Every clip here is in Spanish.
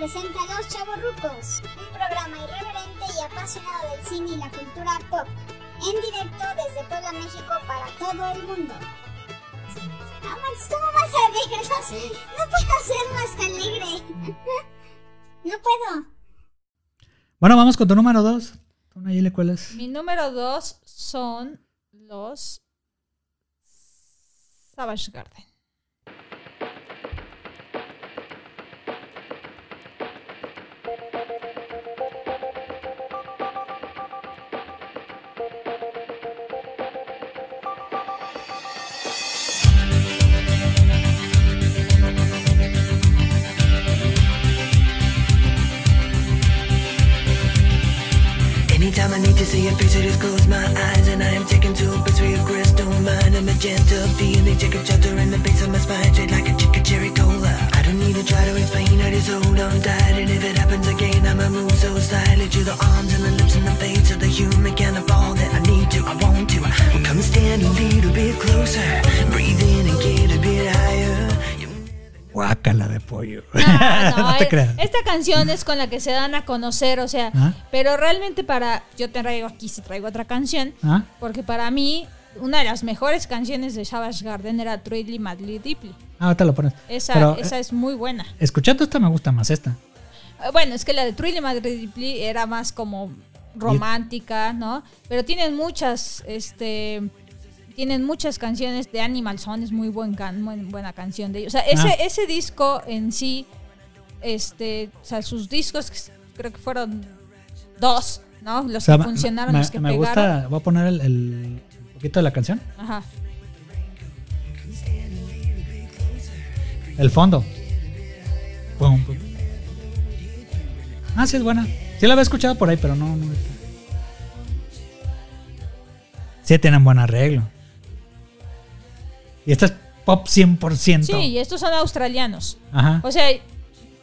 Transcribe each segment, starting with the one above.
presenta Los Chavorrucos, un programa irreverente y apasionado del cine y la cultura pop, en directo desde Puebla, México para todo el mundo. Ah, Max, ¿cómo vas a alegre? No, no puedo ser más alegre. No puedo. Bueno, vamos con tu número dos. Nayeli, ¿cuál es? Mi número dos son los Savage Garden. To see your face, I just close my eyes And I am taken to a place where your crystal mind A magenta feeling, take a shelter in the face of my pollo. Ah, no, no te creas. Esta canción es con la que se dan a conocer, o sea, Ah. pero realmente para. Yo te traigo aquí, si traigo otra canción, ¿Ah? porque para mí, una de las mejores canciones de Savage Garden era Truly Madly Deeply. Ah, ahorita lo pones. Esa, Pero, esa eh, es muy buena. escuchando esta me gusta más esta. Bueno, es que la de Truly Madly Deeply era más como romántica, ¿no? Pero tienen muchas, este. Tienen muchas canciones de Animal Son, es muy buen can- muy buena canción de ellos. O sea, ese, Ah. ese disco en sí, este, o sea, sus discos creo que fueron dos, ¿no? Los O sea, que funcionaron, me, los que me pegaron. gusta. Voy a poner el, el poquito de la canción. Ajá. El fondo. Pum, pum. Ah, sí, es buena. Sí la había escuchado por ahí, pero no. no sí, tienen buen arreglo. Y esta es pop 100%. Sí, y estos son australianos. Ajá. O sea,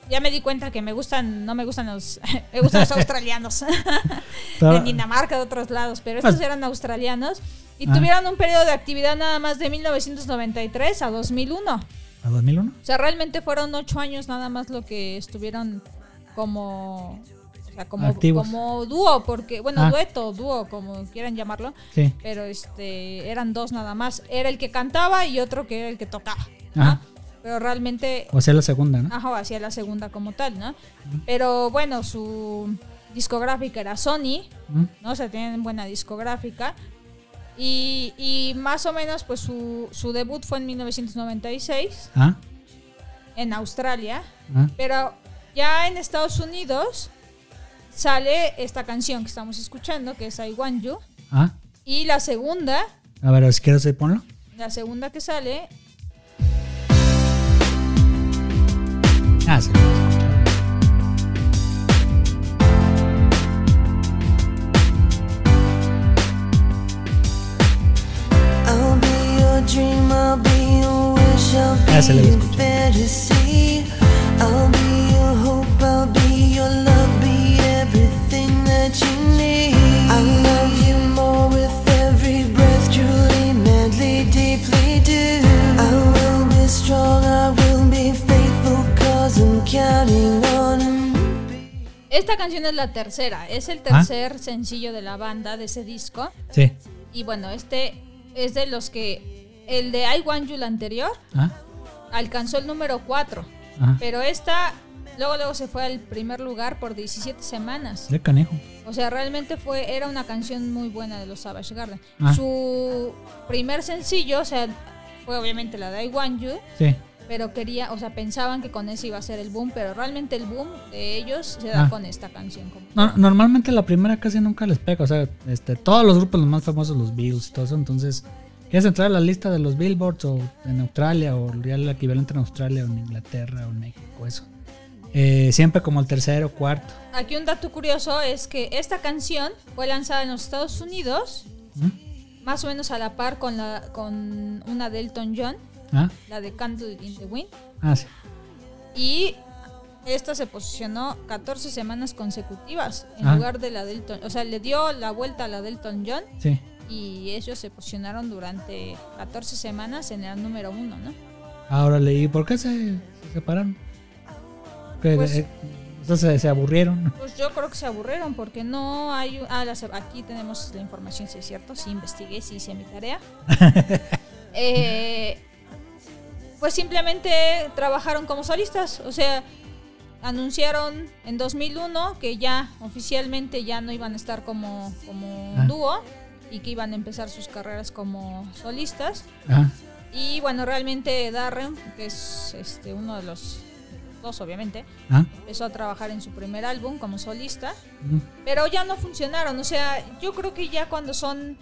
ya me di cuenta que me gustan, no me gustan los, me gustan los australianos. De Dinamarca, de otros lados, pero estos eran australianos y Ah. tuvieron un periodo de actividad nada más de 1993 a 2001. ¿A 2001? O sea, realmente fueron ocho años nada más lo que estuvieron como, sea, como, Activos. como dúo, porque, bueno, Ah. dueto, dúo, como quieran llamarlo, Sí. pero este, eran dos nada más. Era el que cantaba y otro que era el que tocaba. Pero realmente O sea, la segunda, ¿no? Ajá, hacía la segunda como tal, ¿no? Pero bueno, su discográfica era Sony. ¿no? O sea, tienen buena discográfica. Y, y más o menos, pues su, su debut fue en 1996 Ah, en Australia. ah. Pero ya en Estados Unidos sale esta canción que estamos escuchando, que es I Want You. Ah. Y la segunda, A ver, si quieres ponlo. la segunda que sale, Ah, sí. Ah, se le escucha. Esta canción es la tercera, es el Ah. tercer sencillo de la banda de ese disco. Sí. Y bueno, este es de los que. El de I Want You, el anterior, Ah, alcanzó el número 4. ajá. Pero esta, luego, luego se fue al primer lugar por 17 semanas. De canejo. O sea, realmente fue, era una canción muy buena de los Savage Garden. Ah. Su primer sencillo, o sea, fue obviamente la de I Want You, Sí. Pero quería, o sea, pensaban que con ese iba a ser el boom, pero realmente el boom de ellos se da Ah. con esta canción. como- No, normalmente la primera casi nunca les pega. O sea, este, todos los grupos los más famosos, los Beatles y todo eso. Entonces, ¿quieres entrar a la lista de los Billboards o en Australia o ya el equivalente en Australia o en Inglaterra o en México? Eso. Eh, siempre como el tercero, cuarto. Aquí un dato curioso es que esta canción fue lanzada en los Estados Unidos, ¿Mm? más o menos a la par con, la, con una de Elton John, Ah, la de Candle in the Wind, ah, sí. y esta se posicionó 14 semanas consecutivas en Ah. lugar de la de Elton, o sea, le dio la vuelta a la de Elton John Sí. y ellos se posicionaron durante 14 semanas en el número uno, ¿no? Ahora leí, ¿por qué se, se separaron? Pues- eh, Entonces se aburrieron. Pues yo creo que se aburrieron porque no hay... Ah, las- aquí tenemos la información, si es cierto, sí investigué, sí hice mi tarea. Eh, pues simplemente trabajaron como solistas, o sea, anunciaron en 2001 que ya oficialmente ya no iban a estar como, como Ah. dúo y que iban a empezar sus carreras como solistas. Y bueno, realmente Darren, que es este, uno de los dos obviamente, Ah, empezó a trabajar en su primer álbum como solista, pero ya no funcionaron. O sea, yo creo que ya cuando son.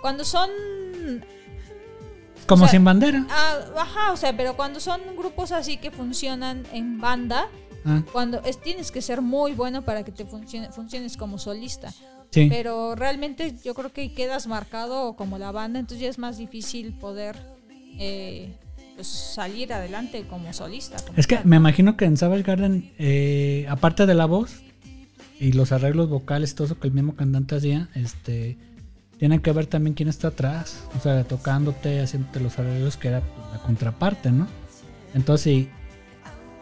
Cuando son. Como O sea, sin bandera. ah, ajá, o sea, pero cuando son grupos así que funcionan en banda, Ah, cuando es, tienes que ser muy bueno para que te funcione, funciones como solista. sí. Pero realmente yo creo que quedas marcado como la banda, entonces ya es más difícil poder eh, pues, salir adelante como solista. como Es que tal. me imagino que en Savage Garden, eh, aparte de la voz y los arreglos vocales, todo eso que el mismo cantante hacía, este, tiene que ver también quién está atrás, o sea, tocándote, haciéndote los arreglos, que era pues, la contraparte, ¿no? Entonces, sí,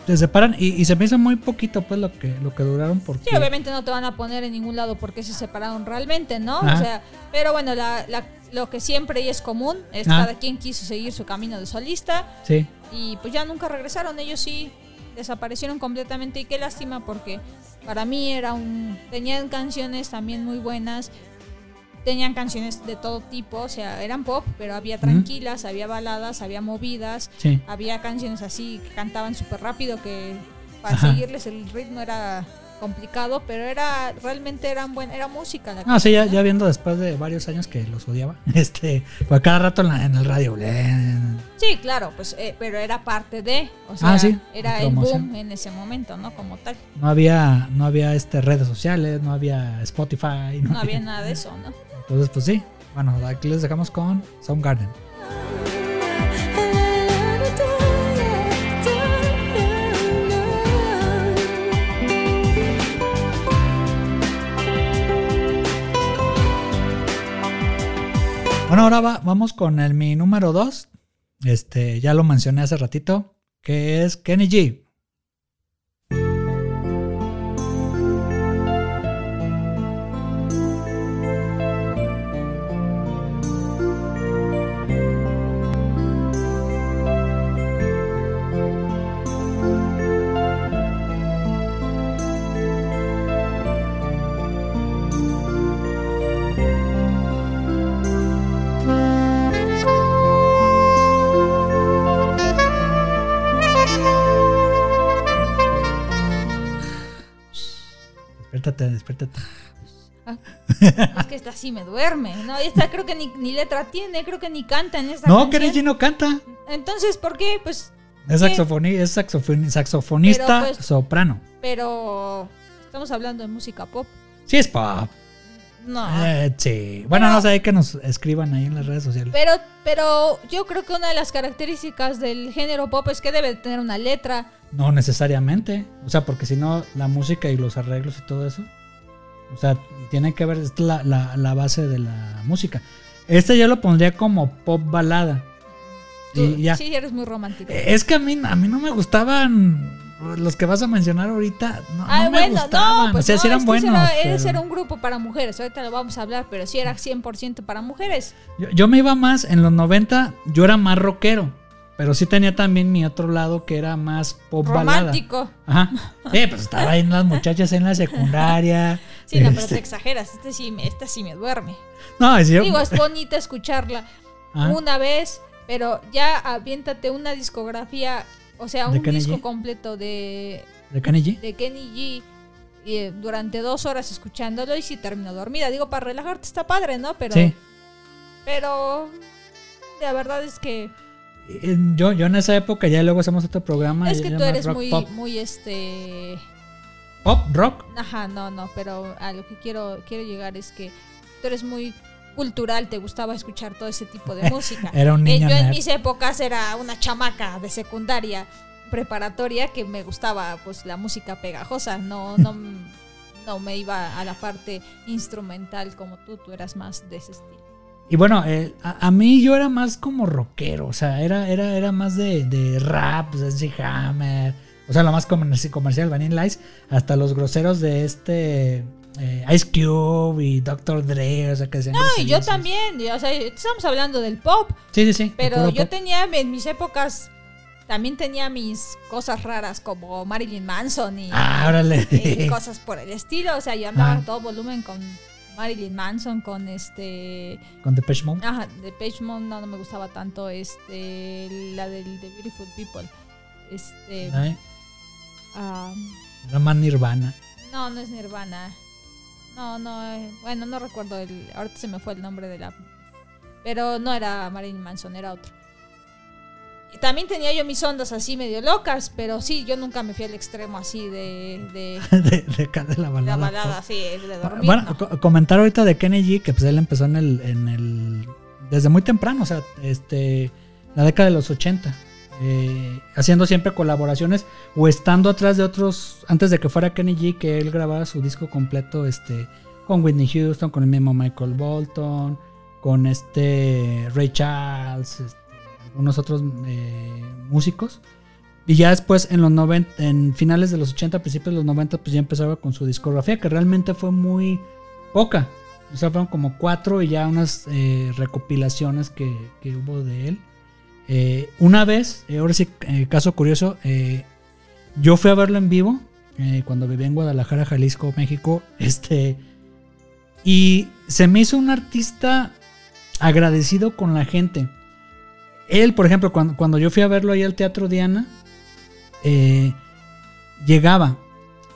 se separan y, y se me hizo muy poquito, pues, lo que, lo que duraron, porque... Sí, obviamente no te van a poner en ningún lado porque se separaron realmente, ¿no? O sea, pero bueno, la, la- lo que siempre y es común es Ah. cada quien quiso seguir su camino de solista Sí, y pues ya nunca regresaron. Ellos sí desaparecieron completamente y qué lástima porque para mí era un tenían canciones también muy buenas. Tenían canciones de todo tipo, o sea, eran pop, pero había tranquilas, había baladas, había movidas, sí. había canciones así que cantaban súper rápido que para Ajá. seguirles el ritmo era complicado, pero era realmente eran buen, era música la No, sí, ya, viendo después de varios años que los odiaba, este, pues cada rato en, la- en el radio, Sí, claro, pues eh, pero era parte de, o sea, Ah, sí, era el boom en ese momento, ¿no? Como tal. no había, no había este redes sociales, no había Spotify, No había nada de eso, ¿no? Entonces, pues sí. Bueno, aquí les dejamos con Soundgarden. Bueno, ahora va- vamos con el mi número 2. Este, ya lo mencioné hace ratito, que es Kenny G. Despiértate, despiértate. Es que esta sí me duerme, ¿no? Esta creo que ni, ni letra tiene, creo que ni canta en esta No. Kenny no canta. Entonces, ¿por qué? Pues, Es, ¿Qué? saxofoni- es saxofoni- saxofonista Pero, pues- soprano. pero estamos hablando de música pop. Sí, es pop. No. Eh, sí. Bueno, Pero- no sé, hay que nos escriban ahí en las redes sociales. Pero, pero yo creo que una de las características del género pop es que debe tener una letra. No necesariamente. O sea, porque si no, la música y los arreglos y todo eso. O sea, tiene que ver, es la, la- la base de la música. Este yo lo pondría como pop balada. Tú- Y ya. Sí, eres muy romántico. Es que a mí, a mí no me gustaban los que vas a mencionar ahorita. No, Ay, no me bueno, gustaban. no, pues o sea, no, sí eran buenos. era, ese pero- era un grupo para mujeres, ahorita lo vamos a hablar, pero sí era 100% para mujeres. Yo, yo me iba más, en los 90 yo era más rockero, pero sí tenía también mi otro lado que era más pop balada. Romántico. Ajá. Eh, pues estaba ahí en las muchachas en la secundaria. Sí, no, pero Este, te exageras, este sí, esta sí me duerme. No, es yo. Digo, es bonita escucharla Ah, una vez, pero ya aviéntate una discografía, o sea, ¿De un disco G? completo de, ¿De Kenny G? de Kenny G y, eh, durante dos horas escuchándolo y si termino dormida. Digo, para relajarte está padre, ¿no? Pero, Sí. pero la verdad es que Eh, Yo, yo en esa época, ya luego hacemos otro programa. es que tú eres rock muy, Pop. muy este, Pop, rock. ajá, no, no, pero a lo que quiero, quiero llegar es que tú eres muy cultural, te gustaba escuchar todo ese tipo de música. Era un Eh, niño yo en mis épocas era una chamaca de secundaria preparatoria que me gustaba pues la música pegajosa, no, no, no me iba a la parte instrumental como tú, tú eras más de ese estilo. Y bueno, eh, a, a mí yo era más como rockero, o sea, era, era, era más de, de rap, de MC Hammer, O sea, lo más comer- comercial, Vanilla Ice, hasta los groseros de este eh, Ice Cube y Dr. Dre, o sea, que decían No, y yo también. O sea, estamos hablando del pop. Sí, sí, sí. Pero yo pop. tenía en mis épocas. También tenía mis cosas raras como Marilyn Manson y, Ah, y cosas por el estilo. O sea, yo andaba Ah. todo volumen con Marilyn Manson, con este. Con Depeche Mode. Ajá, de Page Mode no, no me gustaba tanto. Este. La del The Beautiful People. Este. Ah, Era más Nirvana. no, no es Nirvana. No, no. eh, bueno, no recuerdo el. Ahorita se me fue el nombre de la. Pero no era Marilyn Manson, era otro. Y también tenía yo mis ondas así medio locas, pero sí, yo nunca me fui al extremo así de, de, de, de de la balada. la balada, así, de dormir. Bueno, no. co- comentar ahorita de Kenny G, que pues él empezó en el, en el. Desde muy temprano, o sea, este. La década de los 80. Eh, haciendo siempre colaboraciones o estando atrás de otros. Antes de que fuera Kenny G, que él grabara su disco completo, este. Con Whitney Houston, con el mismo Michael Bolton, con este. Ray Charles, este, algunos otros eh, músicos. Y ya después, en los 90, en finales de los 80, principios de los 90, pues ya empezaba con su discografía, que realmente fue muy poca. O sea, fueron como cuatro y ya unas eh, recopilaciones que, que hubo de él. Eh, una vez, eh, ahora sí, eh, caso curioso, yo fui a verlo en vivo cuando vivía en Guadalajara, Jalisco, México. Este, y se me hizo un artista agradecido con la gente. Él, por ejemplo, cuando, cuando yo fui a verlo ahí al Teatro Diana, llegaba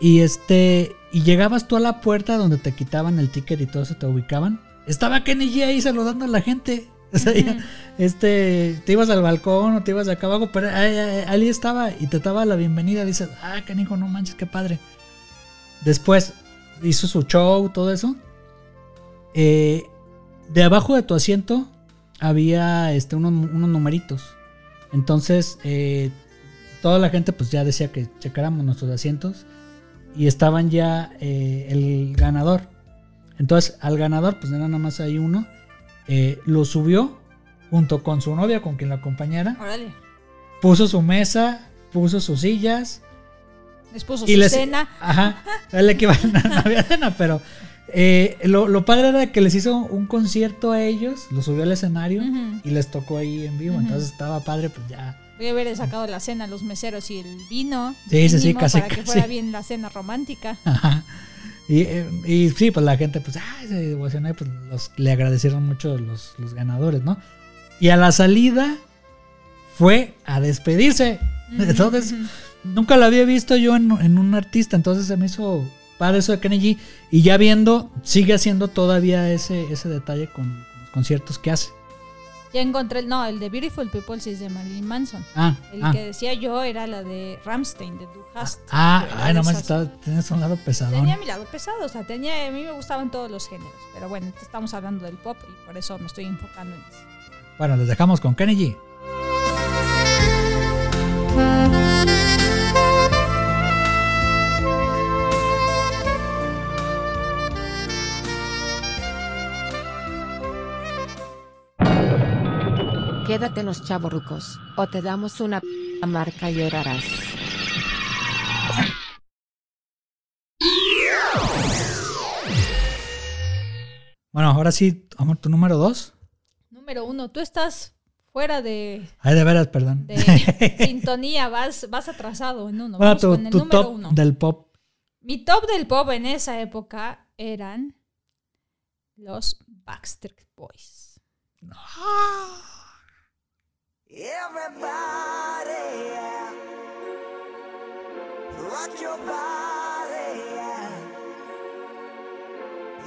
y este y llegabas tú a la puerta donde te quitaban el ticket y todo eso te ubicaban. Estaba Kenny G ahí saludando a la gente. O sea, ya, este, te ibas al balcón o te ibas acá abajo, pero ahí, ahí- ahí estaba y te daba la bienvenida. Dices, ah, canijo, no manches, qué padre. Después hizo su show, todo eso. Eh, de abajo de tu asiento había este, unos, unos numeritos. Entonces, eh, toda la gente pues ya decía que checáramos nuestros asientos y estaban ya eh, el ganador. Entonces, al ganador, pues era nada más ahí uno, eh, lo subió junto con su novia, con quien lo acompañara, Órale. puso su mesa, puso sus sillas Les puso y su les, cena. Ajá, era el equivalente, no había cena, pero eh, lo, lo padre era que les hizo un concierto a ellos, lo subió al escenario y les tocó ahí en vivo, entonces estaba padre, pues ya. Voy a haber sacado la cena a los meseros y el vino. Sí, sí, sí, casi, Para que fuera bien la cena romántica. Ajá. Y, eh, y sí, pues la gente, pues, ay, se emocionó y pues los- le agradecieron mucho los, los ganadores, ¿no? Y a la salida fue a despedirse. Entonces, nunca lo había visto yo en, en un artista, entonces se me hizo padre eso de Kenny G. Y ya viendo, sigue haciendo todavía ese, ese detalle con, con los conciertos que hace. Ya encontré el. No, el de Beautiful People sí es de Marilyn Manson. Ah, El ah, que decía yo era la de Ramstein, de Du Hast. ah, Era ay, nomás tienes un lado pesadón. Tenía mi lado pesado, o sea, tenía, a mí me gustaban todos los géneros. Pero bueno, estamos hablando del pop y por eso me estoy enfocando en eso. Bueno, les dejamos con Kenny G. Quédate en los chavorrucos, o te damos una p- marca y llorarás. Bueno, ahora sí, amor, tu número dos. Número uno, tú estás fuera de, Ay, de veras, perdón. de sintonía, vas, vas atrasado en uno. bueno, Vamos tu, con el tu número top uno. del pop. Mi top del pop en esa época eran los Backstreet Boys. Everybody, yeah. rock your body.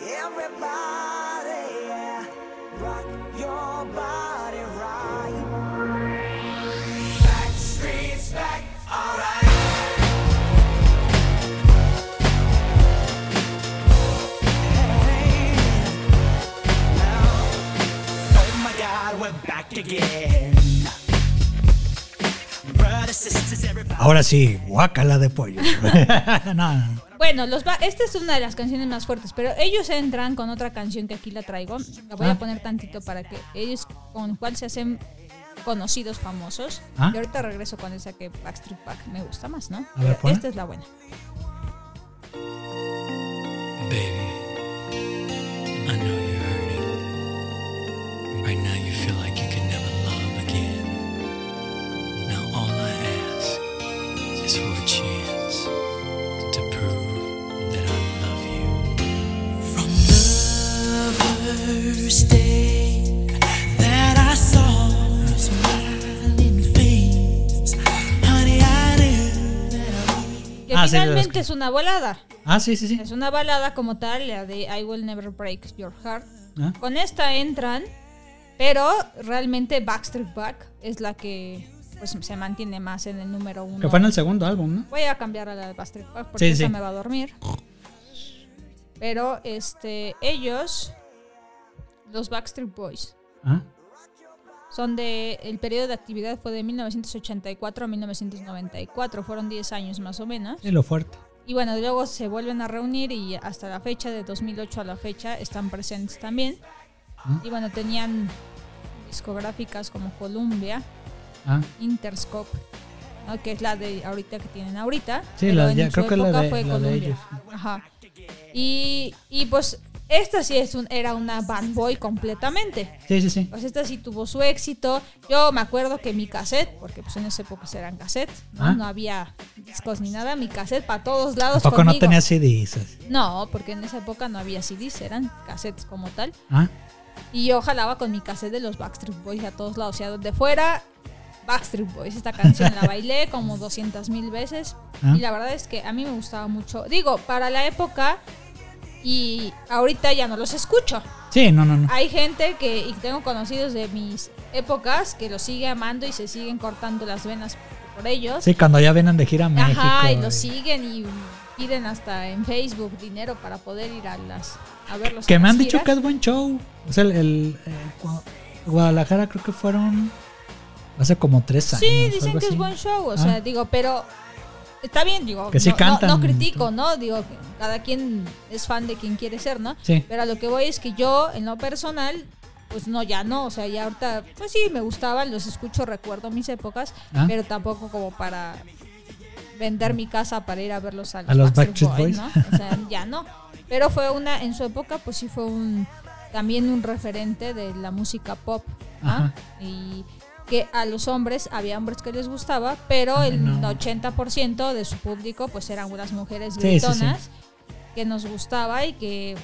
Everybody, rock your body right. Back, alright. Hey, oh my God, we're back again. Ahora sí, guácala de pollo. no, no, no. Bueno, los esta es una de las canciones más fuertes, pero ellos entran con otra canción que aquí la traigo. La voy Ah. a poner tantito para que ellos con cuál se hacen conocidos, famosos. Ah. Y ahorita regreso con esa que Backstreet Back me gusta más, ¿no? A ver, esta es la buena. Baby, Ah, finalmente que- es una balada. Ah, sí, sí, sí. Es una balada como tal, la de I Will Never Break Your Heart. Ah. Con esta entran, pero realmente Backstreet Back es la que pues se mantiene más en el número uno. Que fue en el segundo álbum, ¿no? Voy a cambiar a la de Backstreet Back porque Sí, esa sí. me va a dormir. Pero este ellos, los Backstreet Boys, Ah, son de el periodo de actividad fue de 1984 a 1994, fueron 10 años más o menos. sí, lo fuerte. Y bueno, luego se vuelven a reunir y hasta la fecha, de 2008 a la fecha, están presentes también. ¿Mm? Y bueno, tenían discográficas como Columbia, Ah, Interscope, ¿no? que es la de ahorita que tienen ahorita. Sí, pero la- en ya su creo que es la de- fue la de Columbia. ellos. Ajá. Y, y pues esta sí es un, era una band boy completamente. sí, sí, sí. Pues esta sí tuvo su éxito. Yo me acuerdo que mi cassette, porque pues en esa época eran cassettes, ¿no? Ah. No había discos ni nada, mi cassette para todos lados. Tampoco no tenía CDs. No, porque en esa época no había CDs, eran cassettes como tal. Ah, Y yo jalaba con mi cassette de los Backstreet Boys a todos lados. O sea, donde fuera, Backstreet Boys. Esta canción la bailé como 200 mil veces. Ah. Y la verdad es que a mí me gustaba mucho. Digo, para la época y ahorita ya no los escucho. sí, no, no, no. Hay gente que, y tengo conocidos de mis épocas, que los sigue amando y se siguen cortando las venas por ellos. Sí, cuando ya vienen de gira a México. Ajá, y eh, los siguen y piden hasta en Facebook dinero para poder ir a las a verlos. Que me han dicho que es buen show. O sea, el, el, eh, Gua- Guadalajara creo que fueron hace como tres años. Sí, dicen que es buen show, o Ah. sea, digo, pero está bien, digo, Que sí no, no- cantan. no critico, ¿no? Digo, cada quien es fan de quien quiere ser, ¿no? Sí. Pero a lo que voy es que yo, en lo personal, pues no, ya no, o sea, ya ahorita, pues sí, me gustaban, los escucho, recuerdo mis épocas, Ah. pero tampoco como para vender mi casa para ir a verlos a los, A los Backstreet Boys, ¿no? O sea, ya no. Pero fue una, en su época, pues sí fue un, también un referente de la música pop. Ajá. Y que a los hombres, había hombres que les gustaba, pero el No. 80% de su público, pues eran unas mujeres Sí, sí, sí. gritonas que nos gustaba y que,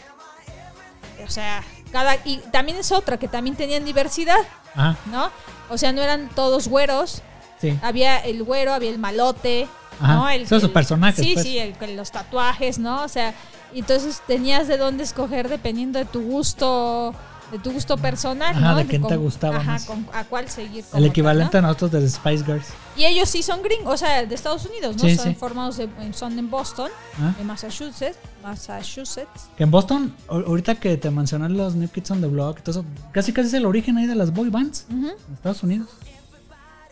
o sea, cada, y también es otra, que también tenían diversidad, Ajá, ¿no? O sea, no eran todos güeros, sí. había el güero, había el malote, Ajá, ¿no? El, son el- personajes, Sí, pues. sí, el, los tatuajes, ¿no? O sea, y entonces tenías de dónde escoger dependiendo de tu gusto, de tu gusto personal, Ajá, ¿no? de quién te gustaba Ajá, más. con- a cuál seguir. El tal, equivalente ¿no? a nosotros de Spice Girls. Y ellos sí son gringos, o sea, de Estados Unidos, ¿no? Sí, son sí. formados, de- son en Boston, ¿ah? en Massachusetts, Massachusetts. Que en Boston, ahor- ahorita que te mencioné los New Kids on the Block, todo eso, casi casi es el origen ahí de las boy bands en Estados Unidos.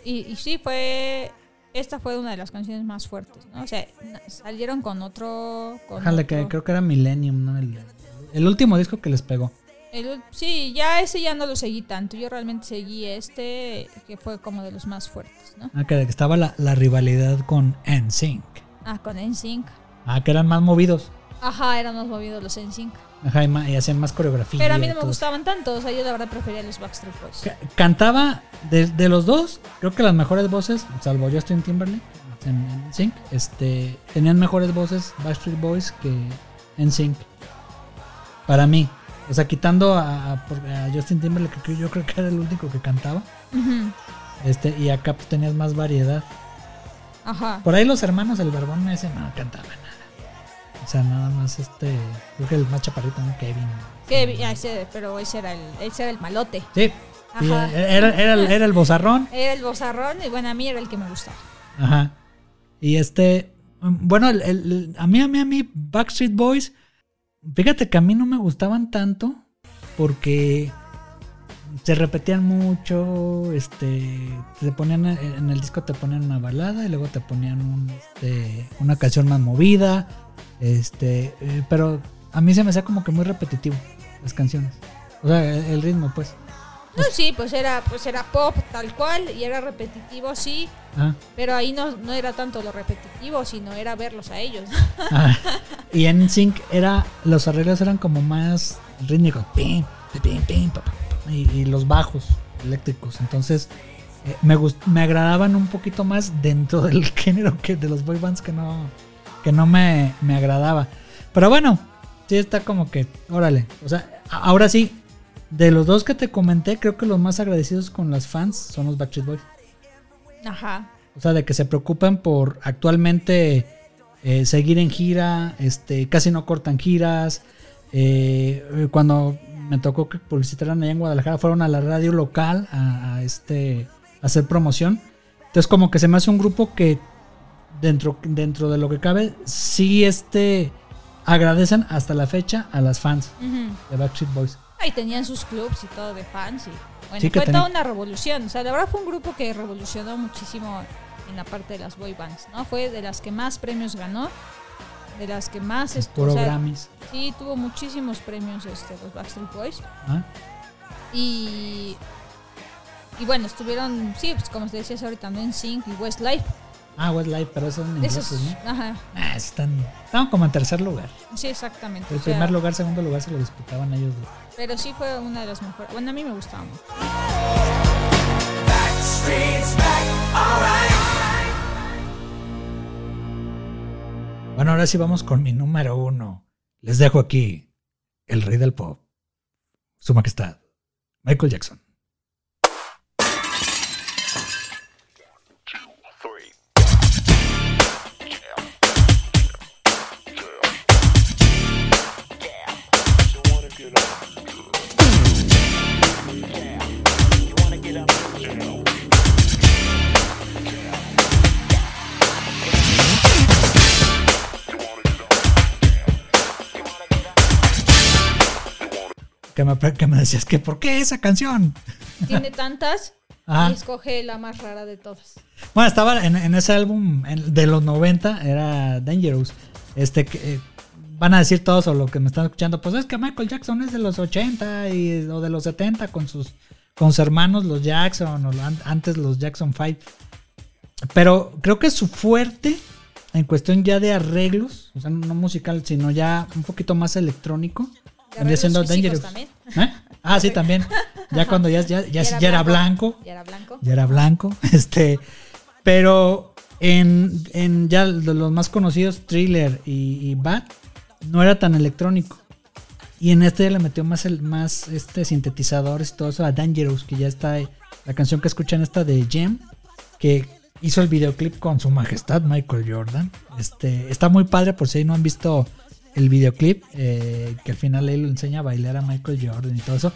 Y, y sí, fue. Esta fue una de las canciones más fuertes, ¿no? O sea, salieron con otro. Con Ojalá que creo que era Millennium, ¿no? El, el último disco que les pegó. El sí, ya ese ya no lo seguí tanto. Yo realmente seguí este, que fue como de los más fuertes, ¿no? Ah, que estaba la, la rivalidad con NSYNC. Ah, con NSYNC. Ah, que eran más movidos. Ajá, eran más movidos los NSYNC. Ajá, y, ma- y hacían más coreografía. Pero a mí no me gustaban tanto. O sea, yo la verdad prefería los Backstreet Boys. Ca- Cantaba de, de los dos, creo que las mejores voces, salvo Justin Timberlake en NSYNC, este, tenían mejores voces Backstreet Boys que NSYNC. Para mí. O sea, quitando a, a- Justin Timberlake, que yo creo que era el único que cantaba. Ujú. Este, y acá pues tenías más variedad. Ajá. Por ahí los hermanos, el barbón ese no cantaba nada. O sea, nada más este, creo que el más chaparrito, ¿no? Kevin. Que, ah, ese- pero ese era, el, ese era el malote. Sí, sí, Ajá. era, era, el- era el bozarrón. Era el bozarrón y bueno, a mí era el que me gustaba. Ajá. Y este, mm, bueno, el- el- el- a mí, a mí, a mí, Backstreet Boys, fíjate que a mí no me gustaban tanto porque se repetían mucho, este, te ponían en en el disco te ponían una balada y luego te ponían un, este, una canción más movida, este, eh, pero a mí se me hacía como que muy repetitivo las canciones, o sea, el ritmo pues. No, sí, pues era, pues era pop tal cual y era repetitivo, sí. Ah, Pero ahí no, no era tanto lo repetitivo, sino era verlos a ellos. ah. Y en Sync era, los arreglos eran como más rítmicos. Pim, pim, pim, pa, pa, pa, y, y los bajos eléctricos. Entonces, eh, me, gust- me agradaban un poquito más dentro del género que de los boy bands que no, que no me, me agradaba. Pero bueno, sí está como que, órale. O sea, ahora sí, de los dos que te comenté, creo que los más agradecidos con las fans son los Backstreet Boys. Ajá. O sea, de que se preocupan por actualmente eh, seguir en gira, este, casi no cortan giras. eh, cuando me tocó que publicitaran allá en Guadalajara, fueron a la radio local a, a, este, a hacer promoción. Entonces, como que se me hace un grupo que dentro, dentro de lo que cabe, sí este, agradecen hasta la fecha a las fans Ujú. de Backstreet Boys. Ahí tenían sus clubs y todo de fans. Y, bueno, Sí, fue toda una revolución. O sea, la verdad fue un grupo que revolucionó muchísimo en la parte de las boy bands, ¿no? Fue de las que más premios ganó, de las que más... est- Puro o sea. Sí, tuvo muchísimos premios este, los Backstreet Boys. ¿ah? Y... Y bueno, estuvieron, sí, pues como te decías ahorita, también Sync y Westlife. Ah, Westlife, pero esos son Esos, ingleses, ¿no? ajá, Ah, están, estaban como en tercer lugar. sí, exactamente. El o sea, primer lugar, segundo lugar se lo disputaban ellos dos. Pero sí fue una de las mejores. Bueno, a mí me gustaba mucho. Bueno, ahora sí vamos con mi número uno. Les dejo aquí el rey del pop, su majestad, Michael Jackson. Que me, que me decías que ¿por qué esa canción? Tiene tantas Ah. y escoge la más rara de todas. Bueno, estaba en, en ese álbum en- de los 90, era Dangerous. Este que eh, van a decir todos o lo que me están escuchando, pues es que Michael Jackson es de los 80 y, o de los 70 con sus, con sus hermanos los Jackson o antes los Jackson 5. Pero creo que su fuerte en cuestión ya de arreglos, o sea, no musical, sino ya un poquito más electrónico, vendría siendo Dangerous. también. ¿Eh? Ah, sí, también. Ya cuando ya, ya, ya, ya era blanco Ya era blanco. ya era blanco. Este, pero en, en ya de los más conocidos, Thriller y, y Bad, no era tan electrónico. Y en este le metió más el más este sintetizadores y todo eso a Dangerous, que ya está la canción que escuchan esta de Gem, que hizo el videoclip con su majestad Michael Jordan. Este, está muy padre por si ahí no han visto el videoclip, eh, que al final él enseña a bailar a Michael Jordan y todo eso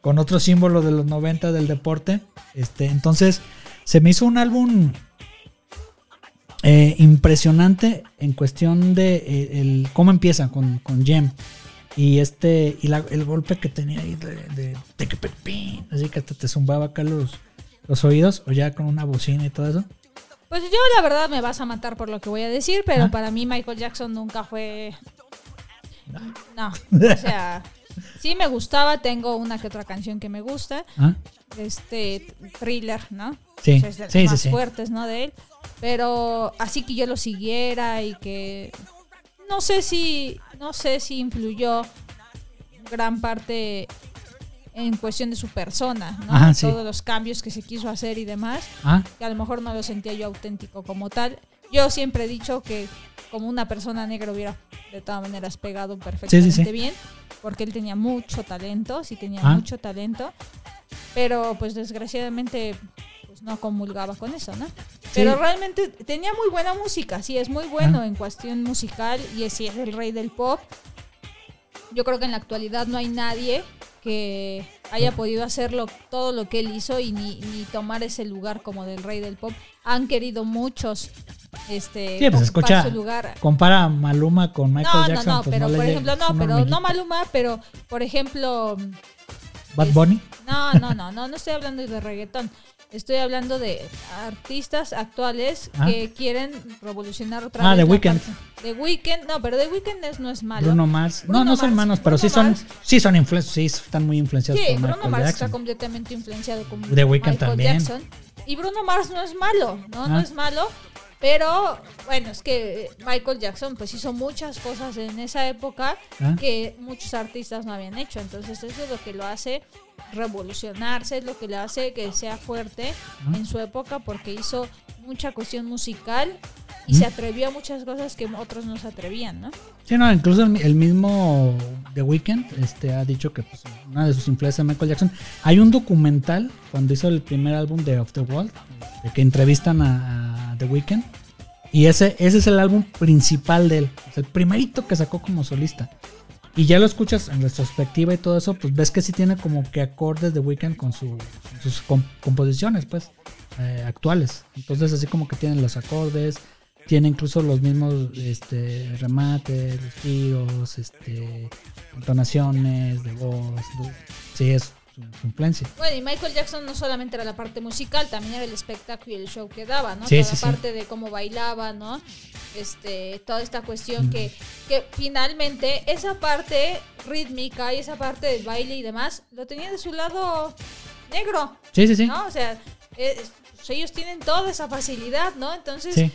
con otro símbolo de los 90 del deporte. Este, entonces, se me hizo un álbum eh, impresionante en cuestión de eh, el, cómo empieza con, con. Y este, y la- el golpe que tenía ahí de, de, de pepín, así que hasta te zumbaba acá los, los oídos, o ya con una bocina y todo eso. Pues yo la verdad me vas a matar por lo que voy a decir, pero Ah. para mí Michael Jackson nunca fue... No, o sea, sí me gustaba, tengo una que otra canción que me gusta, ¿Ah? este thriller, ¿no? Sí, O sea, es de sí, más sí. fuertes, ¿no? De él, pero así que yo lo siguiera y que no sé si, no sé si influyó gran parte en cuestión de su persona, ¿no? Ajá, sí. Todos los cambios que se quiso hacer y demás ¿Ah? que a lo mejor no lo sentía yo auténtico como tal. Yo siempre he dicho que como una persona negra hubiera de todas maneras pegado perfectamente sí. bien, porque él tenía mucho talento, sí tenía Ah. mucho talento, pero pues desgraciadamente pues no comulgaba con eso, ¿no? Pero realmente tenía muy buena música, sí, es muy bueno Ah. en cuestión musical y es, sí, es el rey del pop. Yo creo que en la actualidad no hay nadie que haya podido hacerlo todo lo que él hizo y ni, ni tomar ese lugar como del rey del pop. Han querido muchos este Sí, pues escucha, su lugar. compara a Maluma con Michael no, Jackson. no, no, pues pero por ejemplo, es no, pero no. Maluma, pero por ejemplo, Bad Bunny. No, no, no, no, no estoy hablando de reggaetón. Estoy hablando de artistas actuales Ah. que quieren revolucionar otra Ah, vez. The la Weeknd. The Weeknd, no, pero The Weeknd es, no es malo. Bruno Mars. Bruno no, no son hermanos, pero sí Bruno son, Mars. sí son influenciados, sí están muy influenciados Sí, por Bruno Michael Mars Jackson. está completamente influenciado con The Weeknd Michael también. Jackson. Y Bruno Mars no es malo, ¿no? No Ah. es malo. Pero bueno, es que Michael Jackson pues hizo muchas cosas en esa época Ah. que muchos artistas no habían hecho. Entonces eso es lo que lo hace revolucionarse, es lo que le hace que sea fuerte Ah. en su época porque hizo mucha cuestión musical y se atrevió a muchas cosas que otros no se atrevían, ¿no? Sí, no, incluso el, el mismo The Weeknd este, ha dicho que pues, una de sus influencias es Michael Jackson. Hay un documental cuando hizo el primer álbum de Off the Wall, de que entrevistan a, a The Weeknd. Y ese, ese es el álbum principal de él. Es el primerito que sacó como solista. Y ya lo escuchas en retrospectiva y todo eso, pues ves que sí tiene como que acordes de Weeknd con, su- sus com- composiciones, pues, eh, actuales. Entonces así como que tienen los acordes, tiene incluso los mismos este, remates, los tiros, este, entonaciones de voz. de- sí, es su, su influencia. Bueno, y Michael Jackson no solamente era la parte musical, también era el espectáculo y el show que daba, ¿no? Sí, toda sí, la sí. parte de cómo bailaba, ¿no? Este, toda esta cuestión que, que finalmente esa parte rítmica y esa parte del baile y demás lo tenía de su lado negro, Sí, sí, sí. ¿no? O sea, ellos tienen toda esa facilidad, ¿no? Entonces, Sí.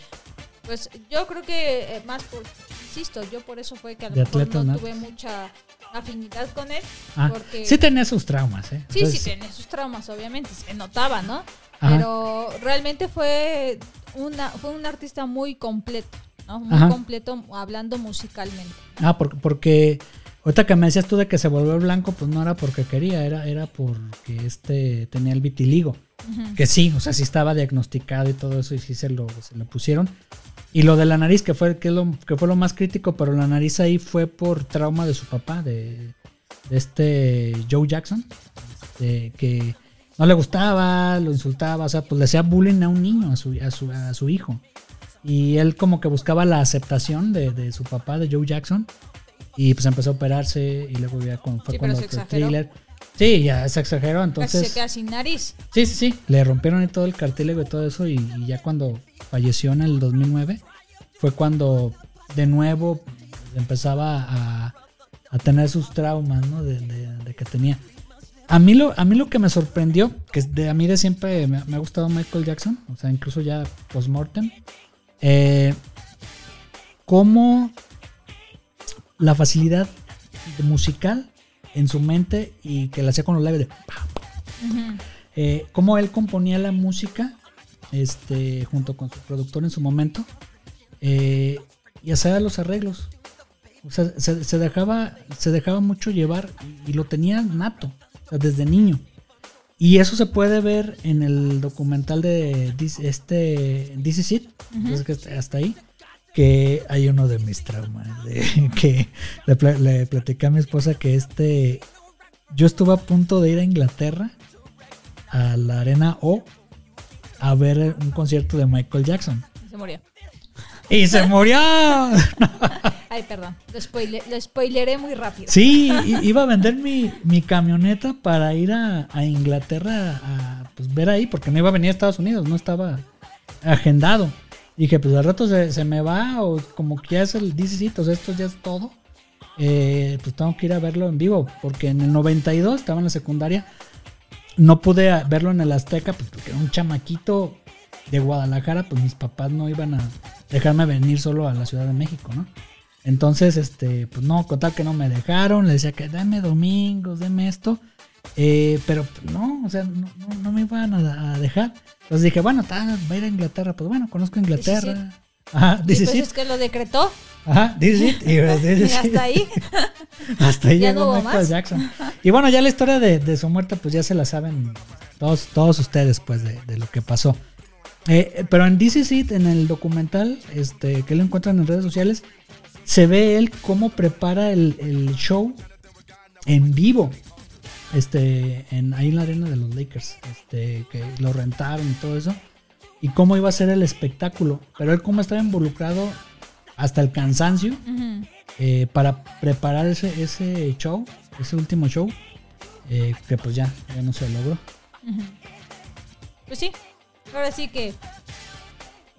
Pues yo creo que eh, más por, insisto, yo por eso fue que a lo mejor no ¿no? tuve mucha afinidad con él, Ah, porque sí tenía sus traumas, ¿eh? Sí, Entonces, sí, tenía sus traumas, obviamente, se notaba, ¿no? Ajá. Pero realmente fue una fue un artista muy completo, ¿no? Muy Ajá. completo hablando musicalmente. Ah, porque, porque ahorita que me decías tú de que se volvió blanco, pues no era porque quería, era, era porque este tenía el vitiligo. Que sí, o sea, sí estaba diagnosticado y todo eso, y sí se lo, se lo pusieron. Y lo de la nariz, que fue, que, lo, que fue lo más crítico, pero la nariz ahí fue por trauma de su papá, de, de este Joe Jackson, este, que no le gustaba, lo insultaba, o sea, pues le hacía bullying a un niño, a su, a su, a su hijo. Y él como que buscaba la aceptación de, de su papá, de Joe Jackson. Y pues empezó a operarse y luego ya con, fue Sí, fue exageró. thriller. Sí, ya se exageró, Casi entonces... se queda sin nariz. Sí, sí, sí. Le rompieron todo el cartílago y todo eso. Y, y ya cuando falleció en el 2009, fue cuando de nuevo empezaba a, a tener sus traumas, ¿no? De, de- de que tenía. A mí, lo, a mí lo que me sorprendió, que de, a mí de siempre me, me ha gustado Michael Jackson, o sea, incluso ya post-mortem, eh, cómo la facilidad musical en su mente y que la hacía con los labios de eh, cómo él componía la música este junto con su productor en su momento eh, y hacía los arreglos. O sea se, se dejaba se dejaba mucho llevar y, y lo tenía nato o sea, desde niño. Y eso se puede ver en el documental de This- este This Is It, hasta ahí que hay uno de mis traumas de que le, pla- le platicé a mi esposa que este yo estuve a punto de ir a Inglaterra a la Arena O a ver un concierto de Michael Jackson. Se murió. ¡Y se murió! Ay, perdón. Lo, spoile- lo spoileré muy rápido. Sí, iba a vender mi, mi camioneta para ir a, a Inglaterra a pues, ver ahí, porque no iba a venir a Estados Unidos, no estaba agendado. Dije, pues al rato se, se me va, o como que ya es el 17, o sea, esto ya es todo. Eh, pues tengo que ir a verlo en vivo, porque en el 92 estaba en la secundaria. No pude verlo en el Azteca, pues porque era un chamaquito de Guadalajara, pues mis papás no iban a dejarme venir solo a la Ciudad de México, ¿no? Entonces, este, pues no, con tal que no me dejaron, le decía que dame domingos, deme esto. Eh, pero no, o sea, no, no- no me iban a, a dejar. Entonces dije, bueno, tal, va a ir a Inglaterra. Pues bueno, conozco Inglaterra. Ajá, dice pues sí. es que lo decretó. Ajá, dice. Y, Y hasta ahí. Hasta ahí Ya llegó no Michael más. Jackson. Y bueno, ya la historia de, de su muerte, pues ya se la saben todos, todos ustedes, pues, de, de lo que pasó. Eh, pero en DC Seed, en el documental este, que lo encuentran en redes sociales, se ve él cómo prepara el, el show en vivo. Este, en, ahí en la arena de los Lakers. Este, que lo rentaron y todo eso. Y cómo iba a ser el espectáculo. Pero él cómo estaba involucrado hasta el cansancio eh, para preparar ese, ese show, ese último show. eh, que pues ya, ya no se logró. Pues sí, ahora sí que,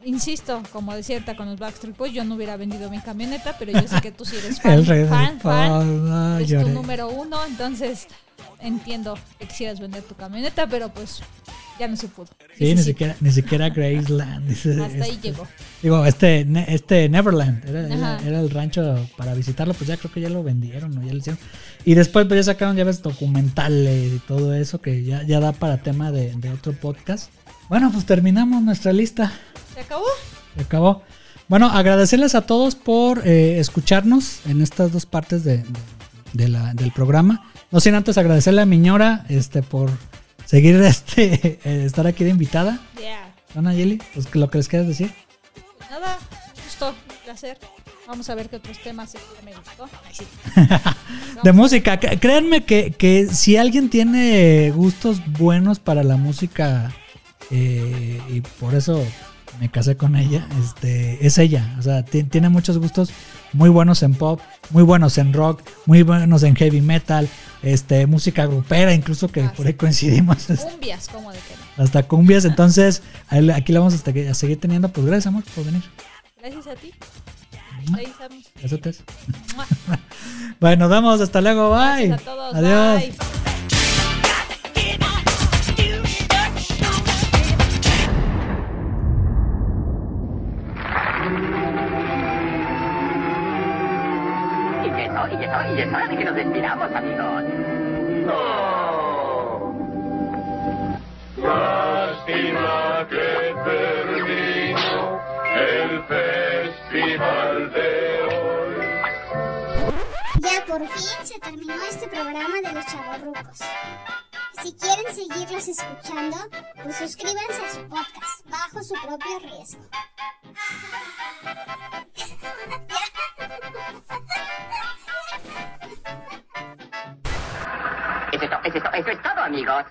insisto, como de cierta con los Backstreet Boys, yo no hubiera vendido mi camioneta, pero yo sé que tú sí eres fan, fan, fan, ah, es tu número uno, entonces entiendo que quisieras vender tu camioneta, pero pues ya no se pudo. Sí, Dice, ni siquiera, ni siquiera Graceland. Hasta ahí este, llegó. Digo, este, este Neverland, era, era- era el rancho para visitarlo, pues ya creo que ya lo vendieron o ya lo hicieron. Y después pues ya sacaron, ya ves, documentales y todo eso que ya, ya da para tema de, de otro podcast. Bueno, pues terminamos nuestra lista. ¿Se acabó? Se acabó. Bueno, agradecerles a todos por eh, escucharnos en estas dos partes de, de- de la- del programa. No sin antes agradecerle a Miñora este, por seguir este estar aquí de invitada. Ya. Ana Yeli, pues lo que les quieras decir. Nada, gusto, un placer. Vamos a ver qué otros temas me gustó. Sí. De música, créanme que, que si alguien tiene gustos buenos para la música eh, y por eso me casé con ella, este, es ella. O sea, ti- tiene muchos gustos muy buenos en pop, muy buenos en rock, muy buenos en heavy metal, este, música grupera, incluso que Ah, por ahí coincidimos, este, Cumbias, como de que no. hasta cumbias. Entonces, aquí la vamos hasta que- a seguir teniendo. Pues gracias, amor, por venir. Gracias a ti. Mua. Bueno, nos vemos. Hasta luego. Bye. Gracias a todos. Adiós. Bye. Es hora de que nos despidamos, amigos. Lástima que terminó el festival de hoy. Ya por fin se terminó este programa de los chavorrucos. Si quieren seguirlos escuchando, pues suscríbanse a su podcast bajo su propio riesgo. Es, es eso es todo, amigos.